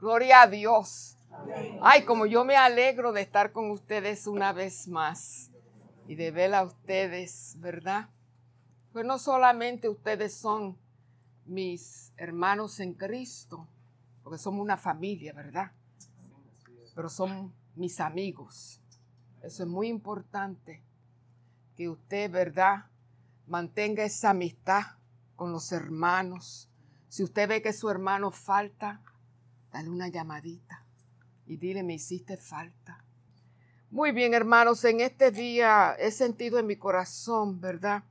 Gloria a Dios. Ay, como yo me alegro de estar con ustedes una vez más y de ver a ustedes, ¿verdad? Pues no solamente ustedes son mis hermanos en Cristo, porque somos una familia, ¿verdad? Pero son mis amigos. Eso es muy importante, que usted, ¿verdad? Mantenga esa amistad con los hermanos. Si usted ve que su hermano falta, dale una llamadita y dile, me hiciste falta. Muy bien, hermanos, en este día he sentido en mi corazón, ¿verdad?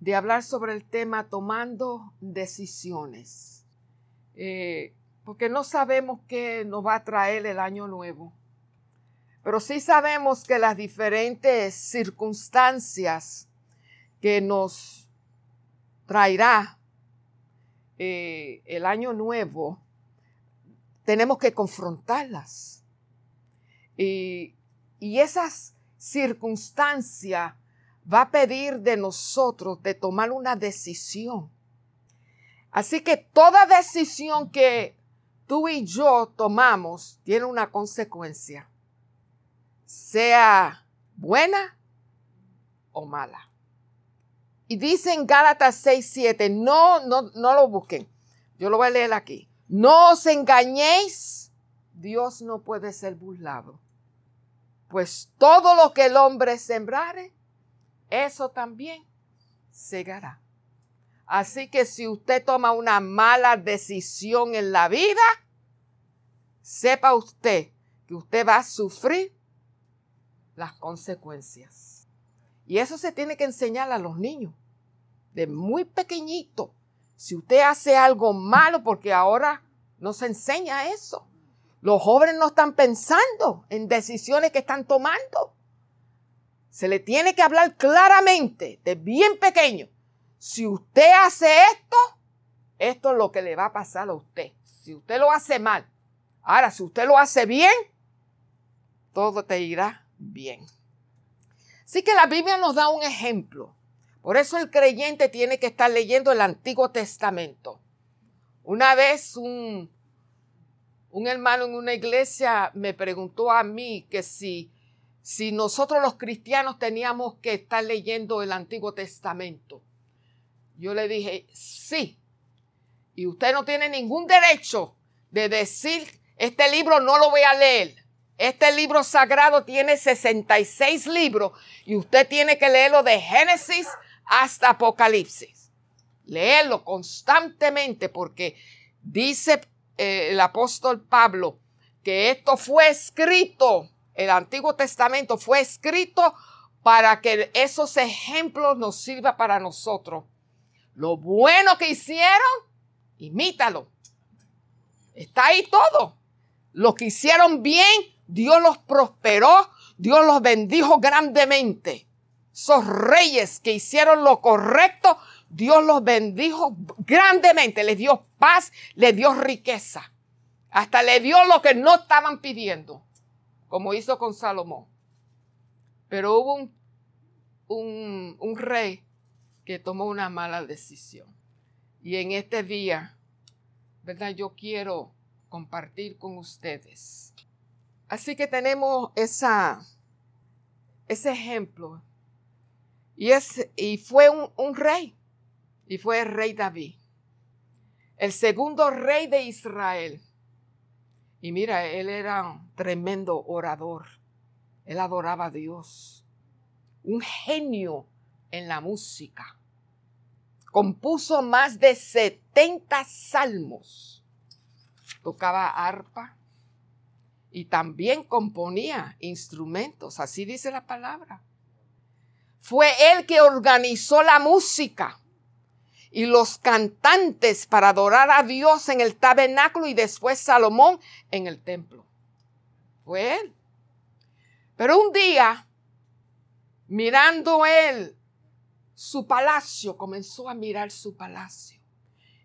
De hablar sobre el tema tomando decisiones. Eh, porque no sabemos qué nos va a traer el año nuevo. Pero sí sabemos que las diferentes circunstancias que nos traerá eh, el año nuevo, tenemos que confrontarlas. Y, y esas circunstancias va a pedir de nosotros de tomar una decisión. Así que toda decisión que tú y yo tomamos tiene una consecuencia, sea buena o mala. Y dice en Gálatas 6, 7, no, no, no lo busquen. Yo lo voy a leer aquí. No os engañéis, Dios no puede ser burlado. Pues todo lo que el hombre sembrare, eso también segará. Así que si usted toma una mala decisión en la vida, sepa usted que usted va a sufrir las consecuencias. Y eso se tiene que enseñar a los niños, de muy pequeñito. Si usted hace algo malo, porque ahora no se enseña eso. Los jóvenes no están pensando en decisiones que están tomando. Se le tiene que hablar claramente, de bien pequeño. Si usted hace esto, esto es lo que le va a pasar a usted. Si usted lo hace mal. Ahora, si usted lo hace bien, todo te irá bien. Así que la Biblia nos da un ejemplo. Por eso el creyente tiene que estar leyendo el Antiguo Testamento. Una vez un, un hermano en una iglesia me preguntó a mí que si, si nosotros los cristianos teníamos que estar leyendo el Antiguo Testamento. Yo le dije, sí. Y usted no tiene ningún derecho de decir, este libro no lo voy a leer. Este libro sagrado tiene 66 libros y usted tiene que leerlo de Génesis hasta Apocalipsis. Leerlo constantemente porque dice eh, el apóstol Pablo que esto fue escrito, el Antiguo Testamento fue escrito para que esos ejemplos nos sirvan para nosotros. Lo bueno que hicieron, imítalo. Está ahí todo. Lo que hicieron bien, Dios los prosperó, Dios los bendijo grandemente. Esos reyes que hicieron lo correcto, Dios los bendijo grandemente, les dio paz, les dio riqueza. Hasta le dio lo que no estaban pidiendo, como hizo con Salomón. Pero hubo un, un, un rey que tomó una mala decisión. Y en este día, ¿verdad? Yo quiero compartir con ustedes. Así que tenemos esa, ese ejemplo y, es, y fue un, un rey, y fue el rey David, el segundo rey de Israel. Y mira, él era un tremendo orador, él adoraba a Dios, un genio en la música. Compuso más de 70 salmos, tocaba arpa y también componía instrumentos, así dice la palabra. Fue él que organizó la música y los cantantes para adorar a Dios en el tabernáculo y después Salomón en el templo. Fue él. Pero un día, mirando él su palacio, comenzó a mirar su palacio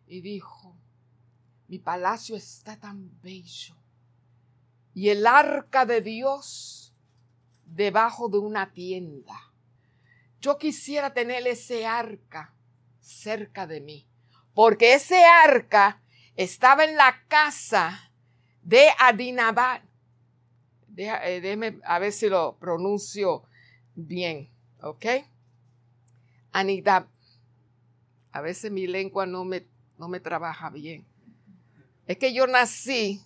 y dijo, mi palacio está tan bello y el arca de Dios debajo de una tienda. Yo quisiera tener ese arca cerca de mí, porque ese arca estaba en la casa de Adinabad. Eh, déjeme a ver si lo pronuncio bien, ¿ok? Anidab. A veces mi lengua no me, no me trabaja bien. Es que yo nací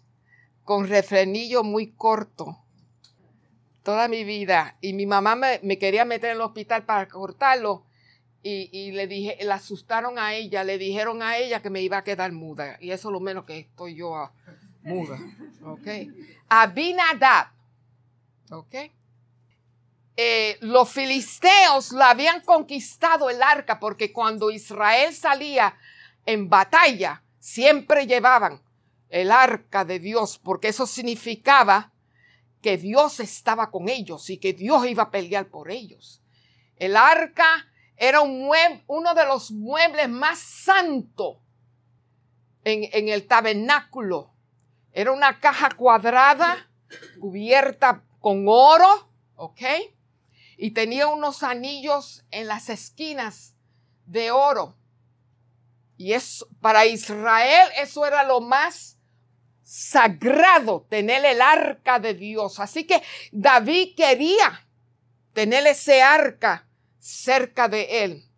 con refrenillo muy corto toda mi vida y mi mamá me, quería meter en el hospital para cortarlo y, le dije, la asustaron a ella, le dijeron a ella que me iba a quedar muda y eso es lo menos que estoy yo a, muda, ¿ok? Abinadab, ¿ok? Eh, los filisteos la habían conquistado el arca porque cuando Israel salía en batalla siempre llevaban el arca de Dios porque eso significaba que Dios estaba con ellos y que Dios iba a pelear por ellos. El arca era un uno de los muebles más santos en, el tabernáculo. Era una caja cuadrada cubierta con oro, ¿ok? Y tenía unos anillos en las esquinas de oro. Y para Israel eso era lo más sagrado tener el arca de Dios. Así que David quería tener ese arca cerca de él.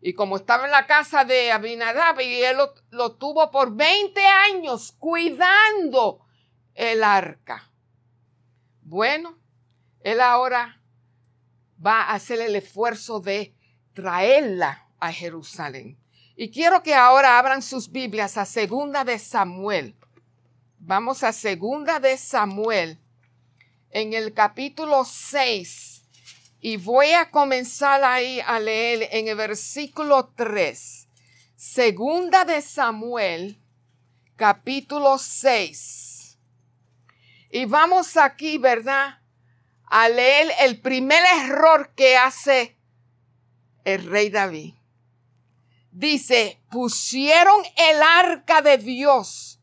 Y como estaba en la casa de Abinadab y él lo, tuvo por 20 años cuidando el arca. Bueno, él ahora va a hacer el esfuerzo de traerla a Jerusalén. Y quiero que ahora abran sus Biblias a Segunda de Samuel. Vamos a Segunda de Samuel en el capítulo 6 y voy a comenzar ahí a leer en el versículo 3. Segunda de Samuel, capítulo 6. Y vamos aquí, ¿verdad? A leer el primer error que hace el rey David. Dice, pusieron el arca de Dios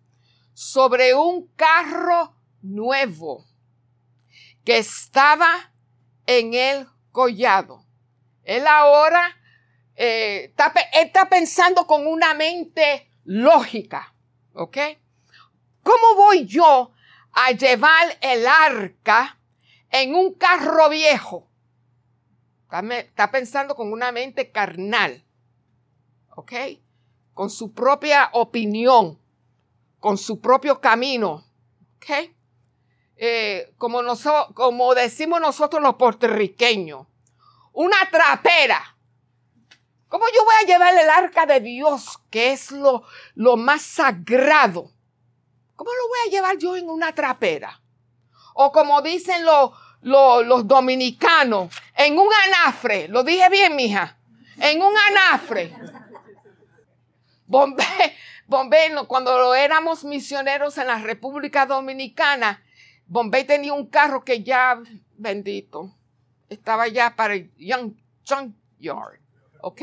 sobre un carro nuevo que estaba en el collado. Él ahora eh, está, pensando con una mente lógica, ¿ok? ¿Cómo voy yo a llevar el arca en un carro viejo? está pensando con una mente carnal, ¿ok? Con su propia opinión con su propio camino. ¿Ok? Eh, como, como decimos nosotros los puertorriqueños, una trapera. ¿Cómo yo voy a llevar el arca de Dios, que es lo, lo más sagrado? ¿Cómo lo voy a llevar yo en una trapera? O como dicen los, los dominicanos, en un anafre. Lo dije bien, mija. En un anafre. Bombé, Bombay, cuando éramos misioneros en la República Dominicana, Bombay tenía un carro que ya, bendito, estaba ya para el Young Junkyard, ¿ok?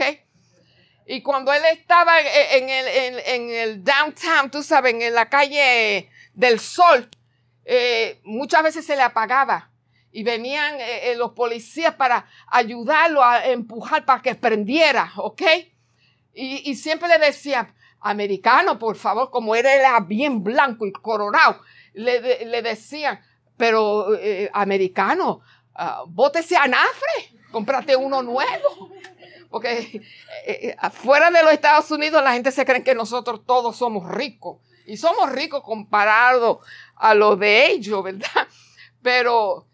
Y cuando él estaba en el, en, el downtown, tú sabes, en la calle del sol, eh, muchas veces se le apagaba y venían eh, eh, los policías para ayudarlo a empujar para que prendiera, ¿ok? Y, siempre le decían, americano, por favor, como era bien blanco y coronado, le, decían, pero eh, americano, uh, bótese a Nafre, cómprate uno nuevo. Porque eh, eh, afuera de los Estados Unidos la gente se cree que nosotros todos somos ricos. Y somos ricos comparado a lo de ellos, ¿verdad? Pero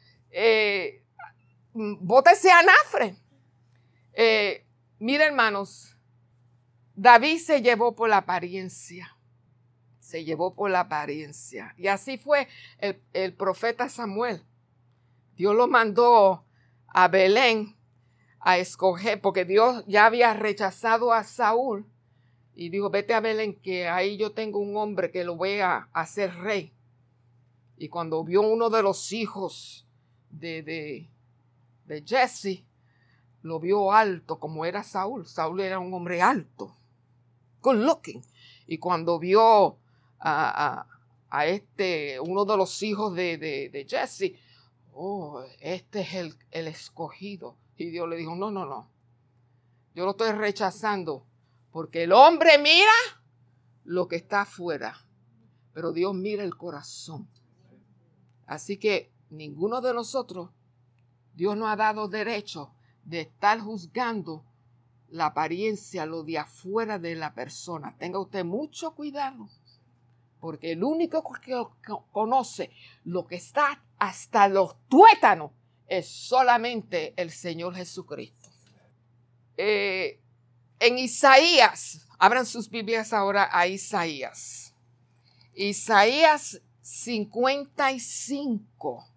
bótese a Nafre. mire, hermanos, David se llevó por la apariencia. Se llevó por la apariencia. Y así fue el, profeta Samuel. Dios lo mandó a Belén a escoger, porque Dios ya había rechazado a Saúl. Y dijo, vete a Belén, que ahí yo tengo un hombre que lo voy a hacer rey. Y cuando vio uno de los hijos de, de, de Jesse, lo vio alto como era Saúl. Saúl era un hombre alto looking. Y cuando vio a, este, uno de los hijos de, de, Jesse, oh, este es el, el escogido. Y Dios le dijo, no, no, no. Yo lo estoy rechazando porque el hombre mira lo que está afuera, pero Dios mira el corazón. Así que ninguno de nosotros, Dios nos ha dado derecho de estar juzgando la apariencia, lo de afuera de la persona. Tenga usted mucho cuidado, porque el único que conoce lo que está hasta los tuétanos es solamente el Señor Jesucristo. Eh, en Isaías, abran sus Biblias ahora a Isaías. Isaías 55,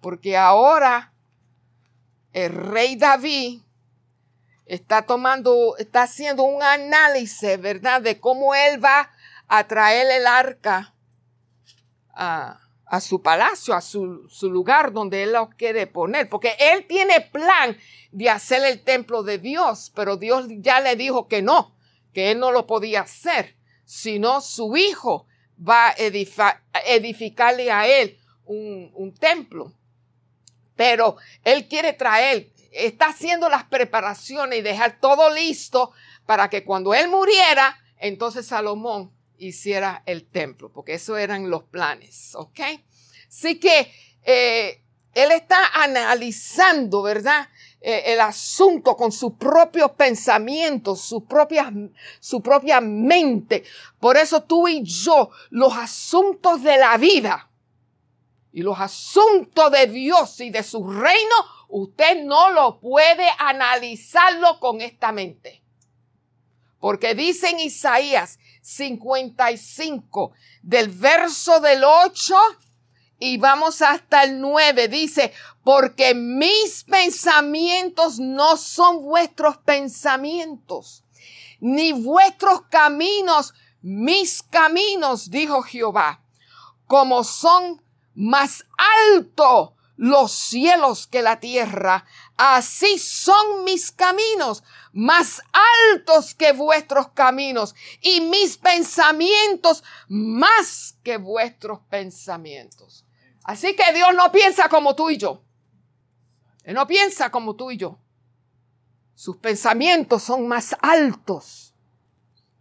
porque ahora el rey David está tomando, está haciendo un análisis, ¿verdad?, de cómo él va a traer el arca a, a su palacio, a su, su, lugar donde él lo quiere poner, porque él tiene plan de hacer el templo de Dios, pero Dios ya le dijo que no, que él no lo podía hacer, sino su hijo va a edificarle a él un, un templo. Pero él quiere traer está haciendo las preparaciones y dejar todo listo para que cuando él muriera, entonces Salomón hiciera el templo, porque eso eran los planes, ¿ok? Así que eh, él está analizando, ¿verdad? Eh, el asunto con sus propios pensamientos, su propia, su propia mente. Por eso tú y yo, los asuntos de la vida y los asuntos de Dios y de su reino, usted no lo puede analizarlo con esta mente. Porque dice en Isaías 55, del verso del 8 y vamos hasta el 9, dice, porque mis pensamientos no son vuestros pensamientos, ni vuestros caminos mis caminos, dijo Jehová, como son más altos los cielos que la tierra. Así son mis caminos, más altos que vuestros caminos, y mis pensamientos más que vuestros pensamientos. Así que Dios no piensa como tú y yo. Él no piensa como tú y yo. Sus pensamientos son más altos.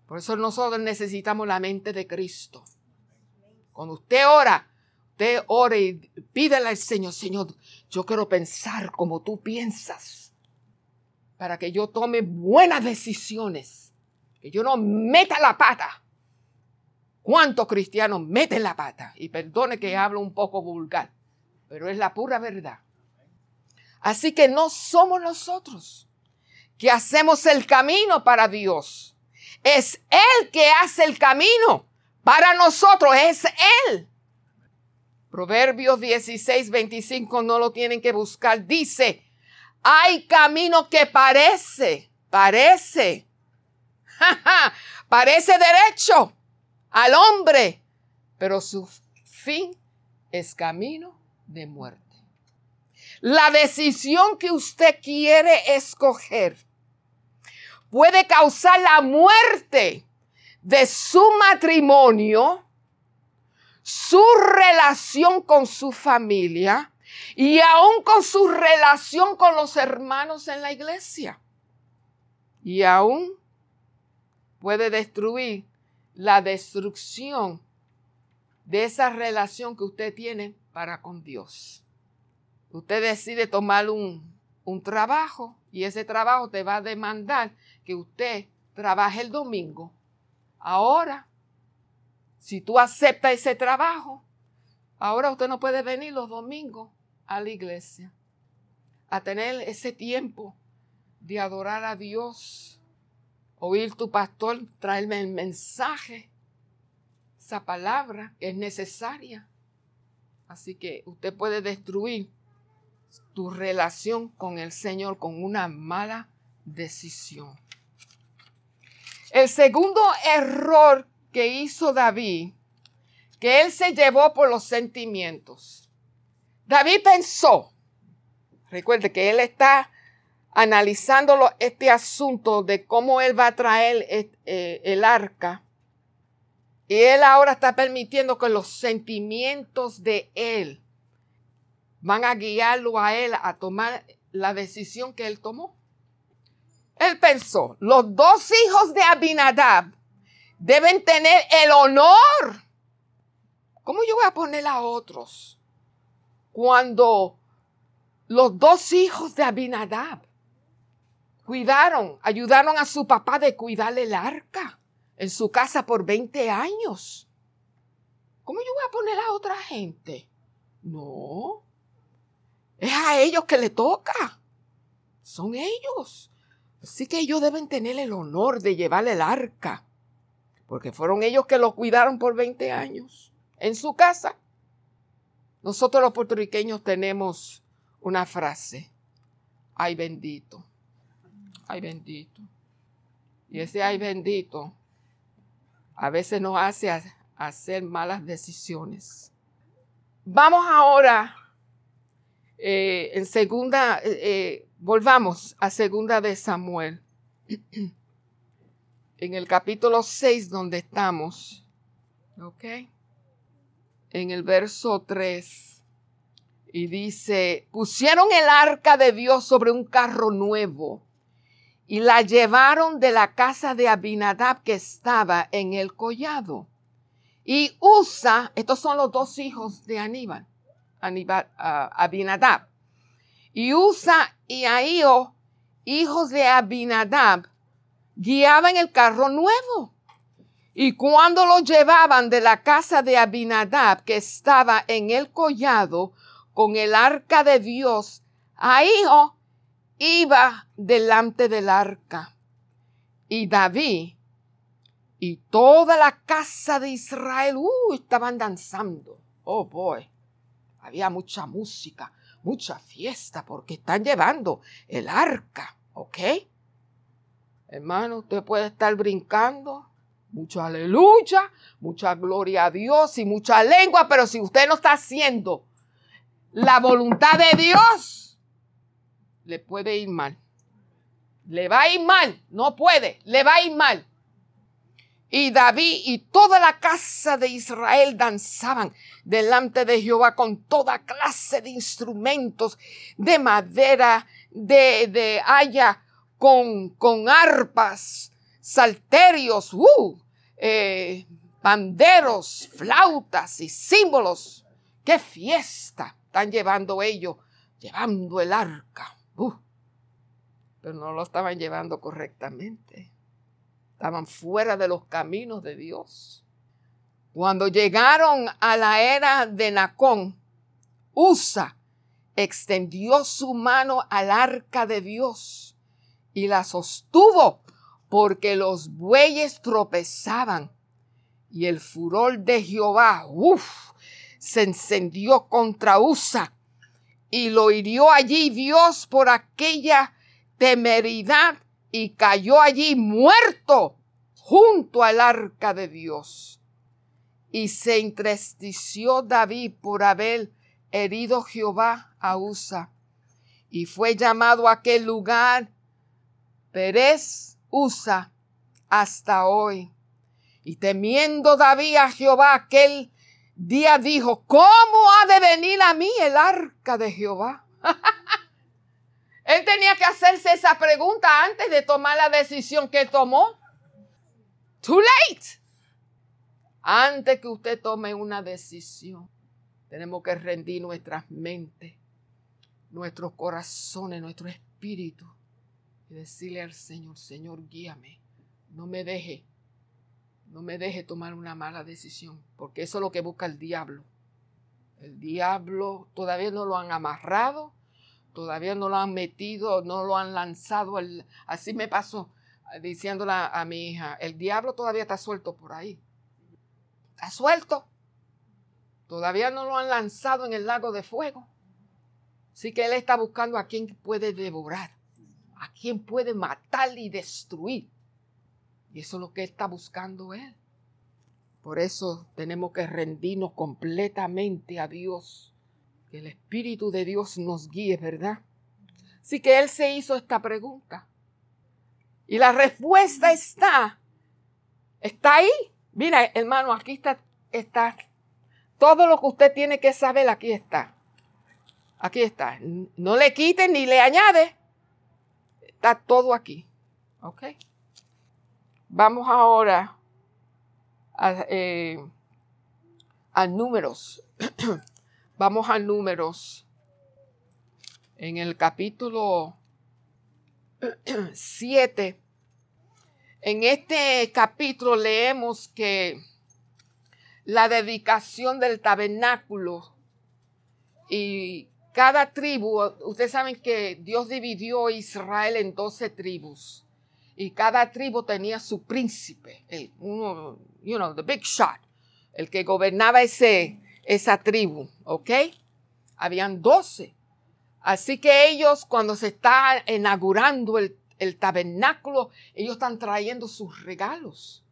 Por eso nosotros necesitamos la mente de Cristo. Cuando usted ora, usted ore y pídele al Señor, Señor, yo quiero pensar como tú piensas, para que yo tome buenas decisiones, que yo no meta la pata. ¿Cuántos cristianos meten la pata? Y perdone que hablo un poco vulgar, pero es la pura verdad. Así que no somos nosotros que hacemos el camino para Dios. Es Él que hace el camino para nosotros, es Él. Proverbios 16, 25, no lo tienen que buscar. Dice, hay camino que parece, parece, parece derecho al hombre, pero su fin es camino de muerte. La decisión que usted quiere escoger puede causar la muerte de su matrimonio, su relación con su familia y aún con su relación con los hermanos en la iglesia. Y aún puede destruir la destrucción de esa relación que usted tiene para con Dios. Usted decide tomar un, un trabajo y ese trabajo te va a demandar que usted trabaje el domingo. Ahora si tú aceptas ese trabajo, ahora usted no puede venir los domingos a la iglesia, a tener ese tiempo de adorar a Dios, oír tu pastor, traerme el mensaje, esa palabra que es necesaria. Así que usted puede destruir tu relación con el Señor con una mala decisión. El segundo error que hizo David, que él se llevó por los sentimientos. David pensó, recuerde que él está analizando este asunto de cómo él va a traer eh, el arca. Y él ahora está permitiendo que los sentimientos de él van a guiarlo a él a tomar la decisión que él tomó. Él pensó, los dos hijos de Abinadab deben tener el honor a poner a otros cuando los dos hijos de Abinadab cuidaron, ayudaron a su papá de cuidar el arca en su casa por 20 años. ¿Cómo yo voy a poner a otra gente? No. Es a ellos que le toca. Son ellos. Así que ellos deben tener el honor de llevar el arca. Porque fueron ellos que lo cuidaron por 20 años en su casa. Nosotros los puertorriqueños tenemos una frase. Ay bendito. Ay bendito. Y ese ay bendito a veces nos hace hacer malas decisiones. Vamos ahora eh, en segunda, eh, eh, volvamos a segunda de Samuel, en el capítulo 6 donde estamos, ¿ok? En el verso 3, y dice, pusieron el arca de Dios sobre un carro nuevo y la llevaron de la casa de Abinadab que estaba en el collado. Y Usa, estos son los dos hijos de Aníbal, Aníbal ah, Abinadab. Y Usa y Ahío, hijos de Abinadab, guiaban el carro nuevo. Y cuando lo llevaban de la casa de Abinadab, que estaba en el collado, con el arca de Dios, Ahío iba delante del arca. Y David y toda la casa de Israel uh, estaban danzando. Oh boy, había mucha música, mucha fiesta porque están llevando el arca, ¿ok? Hermano, usted puede estar brincando, mucha aleluya, mucha gloria a Dios y mucha lengua, pero si usted no está haciendo la voluntad de Dios, le puede ir mal. Le va a ir mal, no puede, le va a ir mal. Y David y toda la casa de Israel danzaban delante de Jehová con toda clase de instrumentos de madera, de, de haya, con, con arpas, salterios, uh, eh, banderos, flautas y símbolos. ¡Qué fiesta están llevando ellos! Llevando el arca pero no lo estaban llevando correctamente. Estaban fuera de los caminos de Dios. Cuando llegaron a la era de Nacón, Usa extendió su mano al arca de Dios y la sostuvo porque los bueyes tropezaban y el furor de Jehová, uff, se encendió contra Usa y lo hirió allí Dios por aquella temeridad y cayó allí muerto junto al arca de Dios. Y se entristeció David por haber herido Jehová a Usa. Y fue llamado a aquel lugar Pérez Usa hasta hoy. Y temiendo David a Jehová aquel día dijo, ¿cómo ha de venir a mí el arca de Jehová? Él tenía que hacerse esa pregunta antes de tomar la decisión que tomó. Too late. Antes que usted tome una decisión, tenemos que rendir nuestras mentes, nuestros corazones, nuestro espíritu y decirle al Señor, Señor, guíame, no me deje no me deje tomar una mala decisión, porque eso es lo que busca el diablo. El diablo todavía no lo han amarrado, todavía no lo han metido, no lo han lanzado. así me pasó diciéndole a mi hija, el diablo todavía está suelto por ahí. Está suelto. Todavía no lo han lanzado en el lago de fuego. Así que él está buscando a quien puede devorar, a quien puede matar y destruir. Y eso es lo que está buscando Él. Por eso tenemos que rendirnos completamente a Dios. Que el Espíritu de Dios nos guíe, ¿verdad? Así que Él se hizo esta pregunta. Y la respuesta está, está ahí. Mira, hermano, aquí está, está. Todo lo que usted tiene que saber, aquí está. Aquí está. No le quite ni le añade. Está todo aquí. ¿Ok? Vamos ahora a, eh, a números. Vamos a números. En el capítulo 7. En este capítulo leemos que la dedicación del tabernáculo y cada tribu, ustedes saben que Dios dividió Israel en 12 tribus y cada tribu tenía su príncipe, el, uno, you know, the big shot, el que gobernaba ese, esa tribu, ¿ok? Habían 12. Así que ellos cuando se está inaugurando el, tabernáculo, ellos están trayendo sus regalos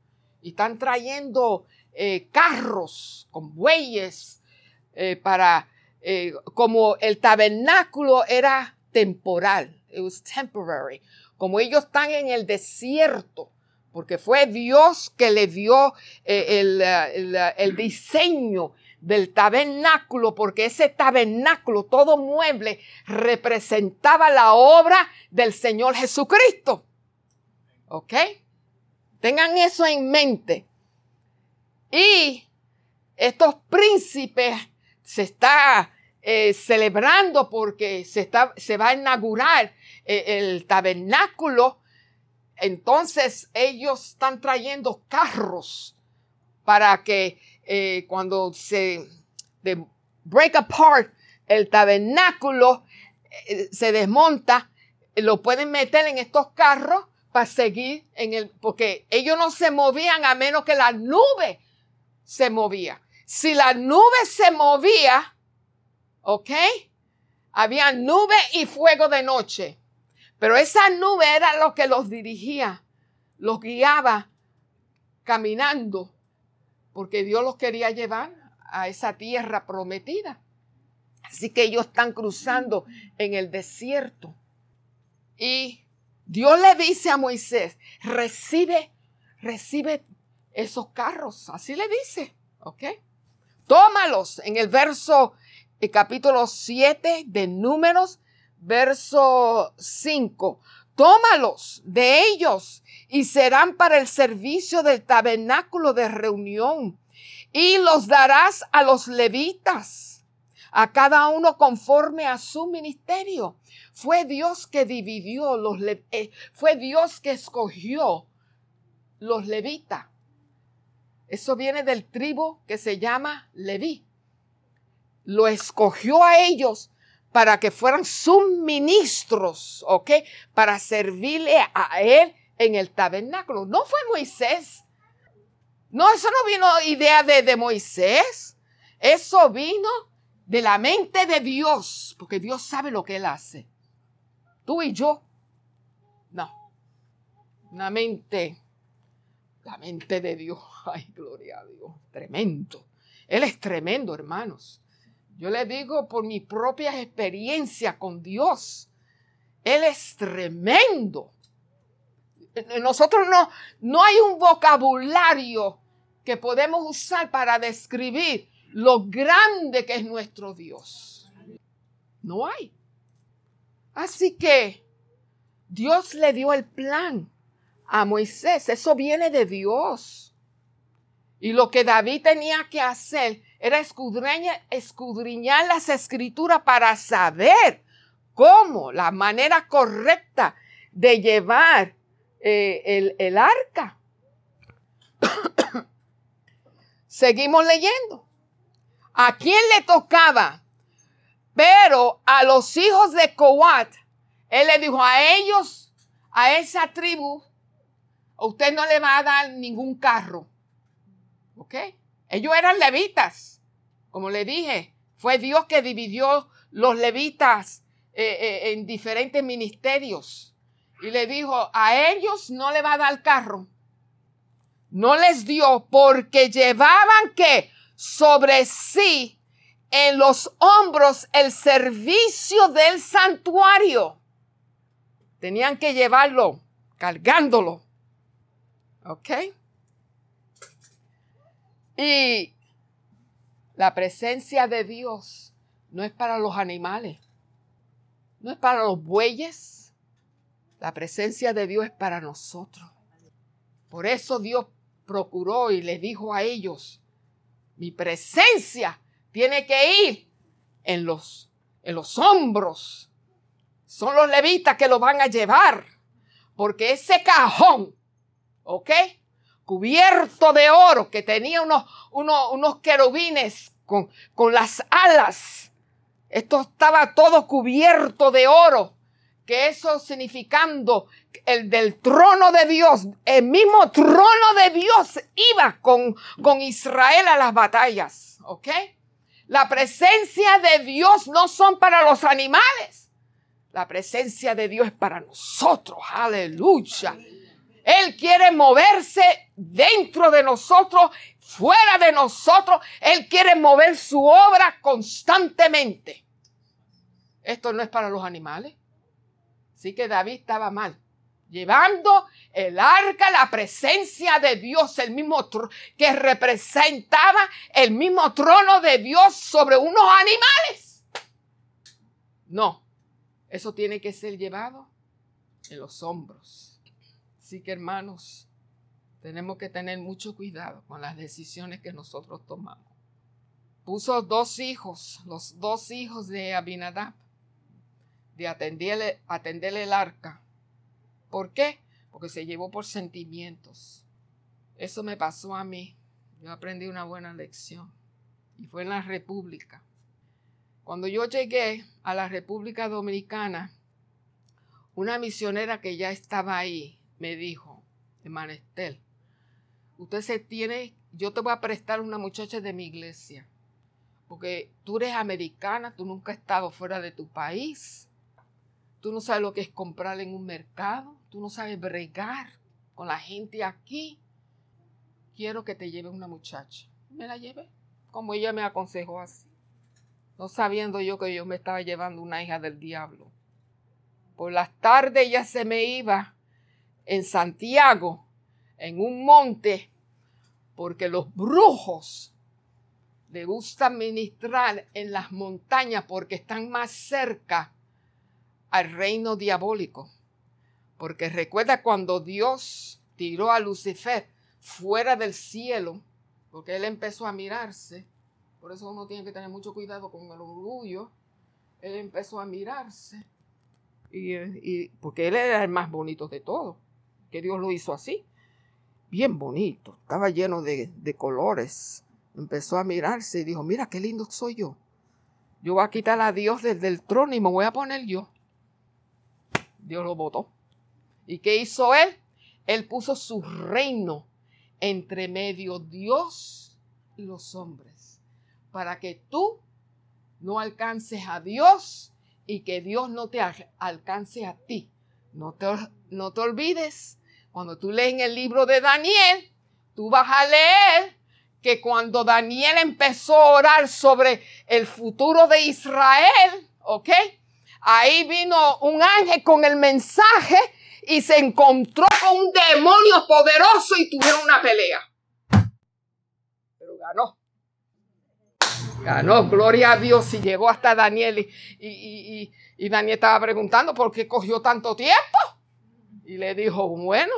y están trayendo eh, carros con bueyes eh, para eh, como el tabernáculo era temporal, it was temporary, como ellos están en el desierto, porque fue Dios que le dio eh, el, diseño del tabernáculo, porque ese tabernáculo, todo mueble, representaba la obra del Señor Jesucristo. ¿Ok? Tengan eso en mente. Y estos príncipes se está eh, celebrando porque se, está, se va a inaugurar eh, el tabernáculo. Entonces ellos están trayendo carros para que eh, cuando se break apart el tabernáculo, se desmonta, lo pueden meter en estos carros para seguir en el, porque ellos no se movían a menos que la nube se movía. Si la nube se movía, ¿ok? Había nube y fuego de noche. Pero esa nube era lo que los dirigía, los guiaba caminando, porque Dios los quería llevar a esa tierra prometida. Así que ellos están cruzando en el desierto. Y Dios le dice a Moisés, recibe, recibe esos carros. Así le dice, ¿ok? Tómalos en el verso, el capítulo 7 de Números, verso 5. Tómalos de ellos y serán para el servicio del tabernáculo de reunión. Y los darás a los levitas, a cada uno conforme a su ministerio. Fue Dios que dividió los, eh, fue Dios que escogió los levitas. Eso viene del tribu que se llama Leví. Lo escogió a ellos para que fueran sus ministros, ¿ok? Para servirle a él en el tabernáculo. No fue Moisés. No, eso no vino idea de, Moisés. Eso vino de la mente de Dios, porque Dios sabe lo que Él hace. Tú y yo, no. Una mente la mente de Dios, ay, gloria a Dios, tremendo. Él es tremendo, hermanos. Yo le digo por mi propia experiencia con Dios, Él es tremendo. Nosotros no, no hay un vocabulario que podemos usar para describir lo grande que es nuestro Dios. No hay. Así que Dios le dio el plan a Moisés. Eso viene de Dios. Y lo que David tenía que hacer era escudriñar, escudriñar las escrituras para saber cómo, la manera correcta de llevar eh, el, el arca. Seguimos leyendo. ¿A quién le tocaba? Pero a los hijos de Coat, él le dijo a ellos, a esa tribu, usted no le va a dar ningún carro. ¿Ok? Ellos eran levitas. Como le dije, fue Dios que dividió los levitas eh, eh, en diferentes ministerios. Y le dijo, a ellos no le va a dar carro. No les dio porque llevaban que sobre sí en los hombros el servicio del santuario. Tenían que llevarlo, cargándolo. ¿Ok? Y la presencia de Dios no es para los animales, no es para los bueyes. La presencia de Dios es para nosotros. Por eso Dios procuró y le dijo a ellos, Mi presencia tiene que ir en los, en los hombros. Son los levitas que lo van a llevar. Porque ese cajón, ¿ok? Cubierto de oro, que tenía unos, unos, querubines con, con las alas. Esto estaba todo cubierto de oro que eso significando el del trono de Dios, el mismo trono de Dios iba con, con Israel a las batallas, ¿ok? La presencia de Dios no son para los animales, la presencia de Dios es para nosotros, aleluya. Él quiere moverse dentro de nosotros, fuera de nosotros. Él quiere mover su obra constantemente. Esto no es para los animales. Así que David estaba mal. Llevando el arca, la presencia de Dios, el mismo que representaba el mismo trono de Dios sobre unos animales. No, eso tiene que ser llevado en los hombros. Así que hermanos, tenemos que tener mucho cuidado con las decisiones que nosotros tomamos. Puso dos hijos, los dos hijos de Abinadab de atenderle, atenderle el arca. ¿Por qué? Porque se llevó por sentimientos. Eso me pasó a mí. Yo aprendí una buena lección. Y fue en la República. Cuando yo llegué a la República Dominicana, una misionera que ya estaba ahí me dijo, Emanestel, usted se tiene, yo te voy a prestar una muchacha de mi iglesia, porque tú eres americana, tú nunca has estado fuera de tu país Tú no sabes lo que es comprar en un mercado. Tú no sabes bregar con la gente aquí. Quiero que te lleve una muchacha. Me la llevé, como ella me aconsejó así. No sabiendo yo que yo me estaba llevando una hija del diablo. Por las tardes ella se me iba en Santiago, en un monte, porque los brujos le gusta ministrar en las montañas porque están más cerca al reino diabólico. Porque recuerda cuando Dios tiró a Lucifer fuera del cielo, porque él empezó a mirarse, por eso uno tiene que tener mucho cuidado con el orgullo, él empezó a mirarse, y, porque él era el más bonito de todos, que Dios lo hizo así, bien bonito, estaba lleno de, colores, empezó a mirarse y dijo, mira qué lindo soy yo, yo voy a quitar a Dios desde el trono y me voy a poner yo. Dios lo votó. ¿Y qué hizo él? Él puso su reino entre medio Dios y los hombres, para que tú no alcances a Dios y que Dios no te alcance a ti. No te, no te olvides, cuando tú lees en el libro de Daniel, tú vas a leer que cuando Daniel empezó a orar sobre el futuro de Israel, ¿ok? Ahí vino un ángel con el mensaje y se encontró con un demonio poderoso y tuvieron una pelea. Pero ganó. Ganó, gloria a Dios, y llegó hasta Daniel. Y, y, Daniel estaba preguntando por qué cogió tanto tiempo. Y le dijo, bueno,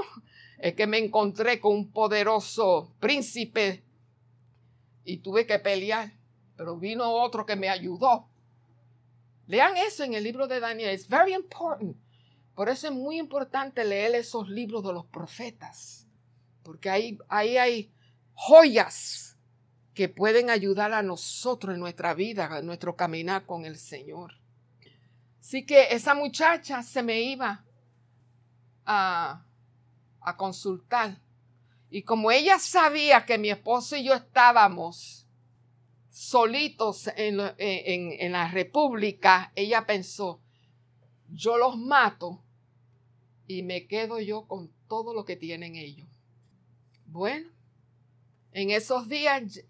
es que me encontré con un poderoso príncipe y tuve que pelear. Pero vino otro que me ayudó Lean eso en el libro de Daniel. Es very important. Por eso es muy importante leer esos libros de los profetas. Porque ahí, ahí hay joyas que pueden ayudar a nosotros en nuestra vida, en nuestro caminar con el Señor. Así que esa muchacha se me iba a, consultar. Y como ella sabía que mi esposo y yo estábamos solitos en, la República, ella pensó, yo los mato y me quedo yo con todo lo que tienen ellos. Bueno, en esos días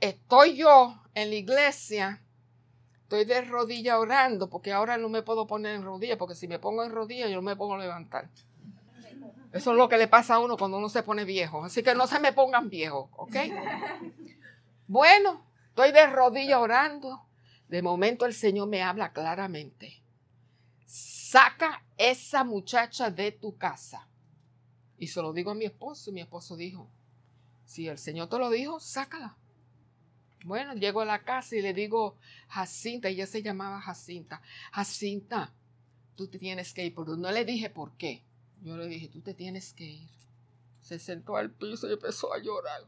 estoy yo en la iglesia, estoy de rodilla orando, porque ahora no me puedo poner en rodillas, porque si me pongo en rodillas yo no me puedo levantar. Eso es lo que le pasa a uno cuando uno se pone viejo. Así que no se me pongan viejos, ¿ok? Bueno, Estoy de rodillas orando. De momento el Señor me habla claramente. Saca esa muchacha de tu casa. Y se lo digo a mi esposo. Y mi esposo dijo, si el Señor te lo dijo, sácala. Bueno, llego a la casa y le digo, Jacinta, ella se llamaba Jacinta, Jacinta, tú te tienes que ir, pero no le dije por qué. Yo le dije, tú te tienes que ir. Se sentó al piso y empezó a llorar.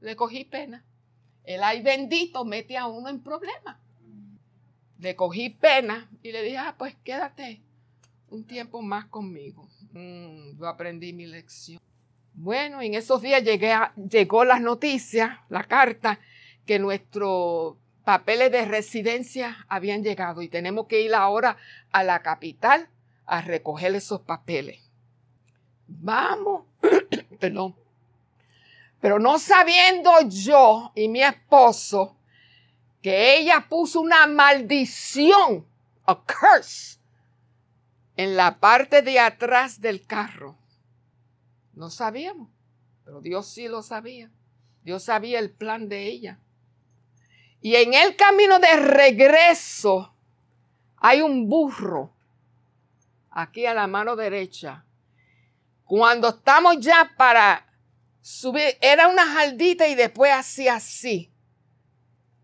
Le cogí pena. El ay bendito mete a uno en problemas. Le cogí pena y le dije, ah, pues quédate un tiempo más conmigo. Mm, yo aprendí mi lección. Bueno, en esos días llegué llegó las noticias, la carta, que nuestros papeles de residencia habían llegado y tenemos que ir ahora a la capital a recoger esos papeles. Vamos, perdón. Pero no sabiendo yo y mi esposo que ella puso una maldición, a curse, en la parte de atrás del carro. No sabíamos, pero Dios sí lo sabía. Dios sabía el plan de ella. Y en el camino de regreso hay un burro aquí a la mano derecha. Cuando estamos ya para subir, era una jaldita y después hacía así.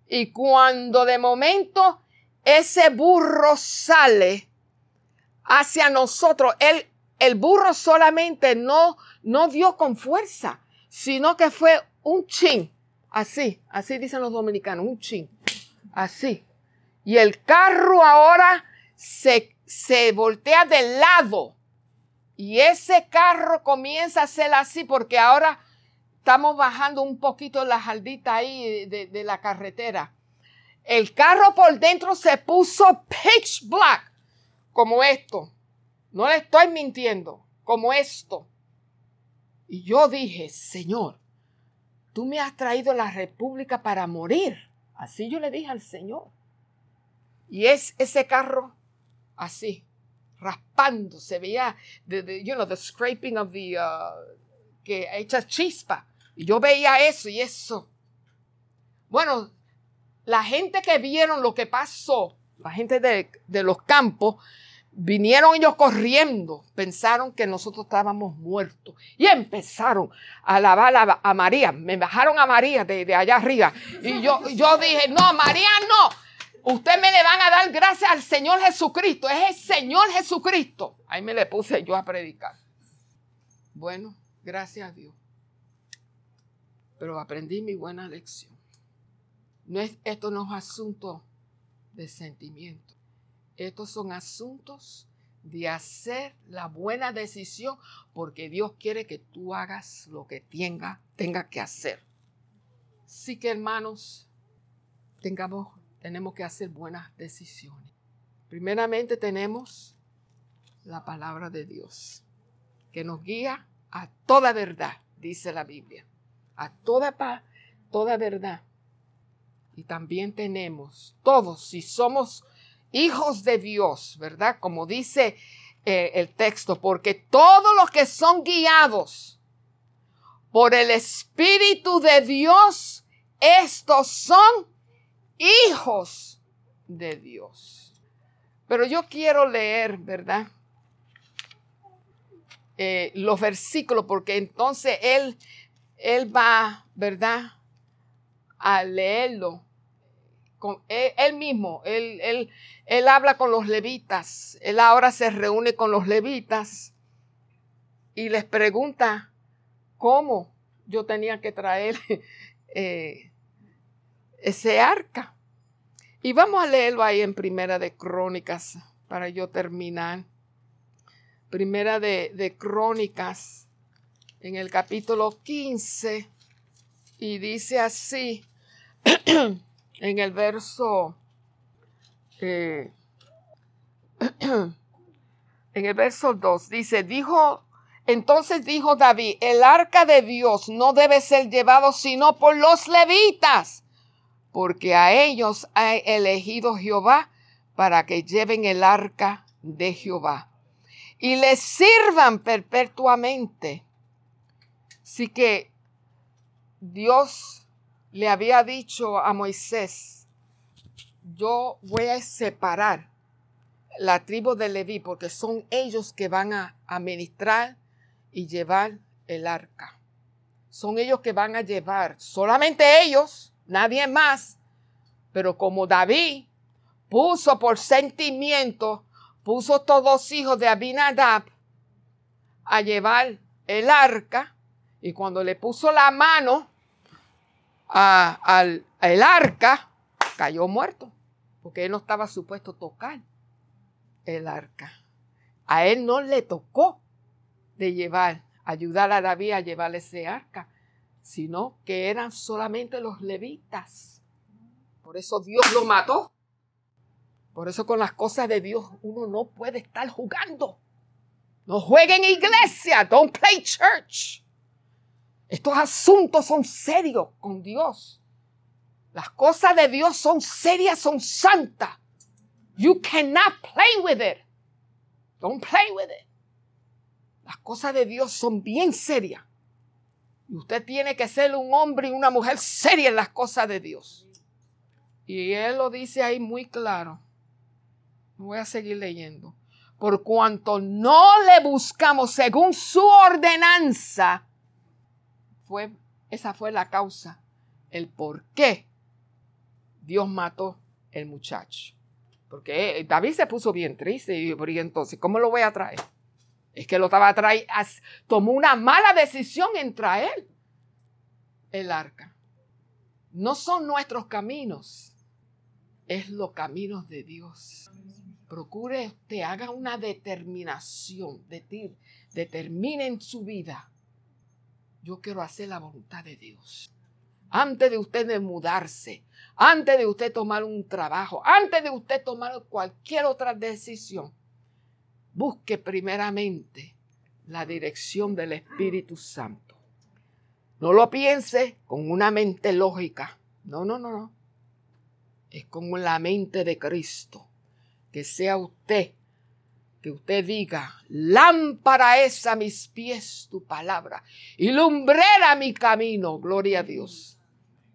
Y cuando de momento ese burro sale hacia nosotros, el burro solamente no, no dio con fuerza, sino que fue un chin, así, así dicen los dominicanos, un chin, así. Y el carro ahora se, se voltea de lado. Y ese carro comienza a ser así porque ahora estamos bajando un poquito la jaldita ahí de, la carretera. El carro por dentro se puso pitch black, como esto. No le estoy mintiendo, como esto. Y yo dije, Señor, tú me has traído a la República para morir. Así yo le dije al Señor. Y es ese carro así, raspando, se veía, you know, the scraping of the, uh, que hecha chispa. Y yo veía eso y eso. Bueno, la gente que vieron lo que pasó, la gente de, los campos, vinieron ellos corriendo, pensaron que nosotros estábamos muertos y empezaron a alabar a, María. Me bajaron a María de, allá arriba y yo, yo dije, no, María no. Usted me le van a dar gracias al Señor Jesucristo. Es el Señor Jesucristo. Ahí me le puse yo a predicar. Bueno, gracias a Dios pero aprendí mi buena lección. No es, esto no es asunto de sentimiento. Estos son asuntos de hacer la buena decisión porque Dios quiere que tú hagas lo que tenga, tenga que hacer. Sí que hermanos, tengamos, tenemos que hacer buenas decisiones. Primeramente tenemos la palabra de Dios que nos guía a toda verdad, dice la Biblia a toda paz, toda verdad. Y también tenemos todos, si somos hijos de Dios, ¿verdad? Como dice eh, el texto, porque todos los que son guiados por el Espíritu de Dios, estos son hijos de Dios. Pero yo quiero leer, ¿verdad? Eh, los versículos, porque entonces él él va, ¿verdad? A leerlo. Con él, mismo, él, él, él, habla con los levitas, él ahora se reúne con los levitas y les pregunta cómo yo tenía que traer eh, ese arca. Y vamos a leerlo ahí en Primera de Crónicas para yo terminar. Primera de, de Crónicas en el capítulo 15 y dice así en el verso eh, en el verso 2 dice dijo entonces dijo David el arca de Dios no debe ser llevado sino por los levitas porque a ellos ha elegido Jehová para que lleven el arca de Jehová. Y les sirvan perpetuamente. Así que Dios le había dicho a Moisés, yo voy a separar la tribu de Leví porque son ellos que van a administrar y llevar el arca. Son ellos que van a llevar, solamente ellos, nadie más. Pero como David puso por sentimiento, puso todos hijos de Abinadab a llevar el arca, y cuando le puso la mano al el arca, cayó muerto, porque él no estaba supuesto tocar el arca. A él no le tocó de llevar, ayudar a David a llevar ese arca, sino que eran solamente los levitas. Por eso Dios lo mató. Por eso con las cosas de Dios uno no puede estar jugando. No jueguen iglesia, don't play church. Estos asuntos son serios con Dios. Las cosas de Dios son serias, son santas. You cannot play with it. Don't play with it. Las cosas de Dios son bien serias. Y usted tiene que ser un hombre y una mujer seria en las cosas de Dios. Y él lo dice ahí muy claro. Voy a seguir leyendo. Por cuanto no le buscamos según su ordenanza, fue, esa fue la causa, el por qué Dios mató el muchacho. Porque David se puso bien triste y, y entonces, ¿cómo lo voy a traer? Es que lo estaba trayendo, tomó una mala decisión en traer el arca. No son nuestros caminos, es los caminos de Dios. Procure usted, haga una determinación, de determine en su vida. Yo quiero hacer la voluntad de Dios. Antes de usted mudarse, antes de usted tomar un trabajo, antes de usted tomar cualquier otra decisión, busque primeramente la dirección del Espíritu Santo. No lo piense con una mente lógica. No, no, no, no. Es con la mente de Cristo. Que sea usted, que usted diga, lámpara es a mis pies tu palabra y lumbrera mi camino, gloria a Dios.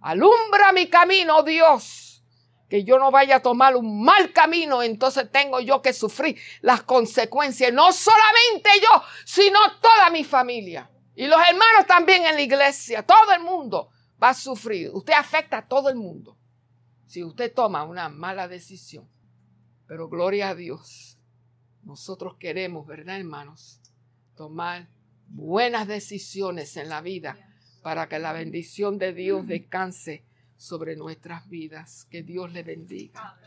Alumbra mi camino, Dios. Que yo no vaya a tomar un mal camino, entonces tengo yo que sufrir las consecuencias. No solamente yo, sino toda mi familia. Y los hermanos también en la iglesia. Todo el mundo va a sufrir. Usted afecta a todo el mundo si usted toma una mala decisión. Pero gloria a Dios. Nosotros queremos, ¿verdad, hermanos? Tomar buenas decisiones en la vida para que la bendición de Dios descanse sobre nuestras vidas. Que Dios le bendiga.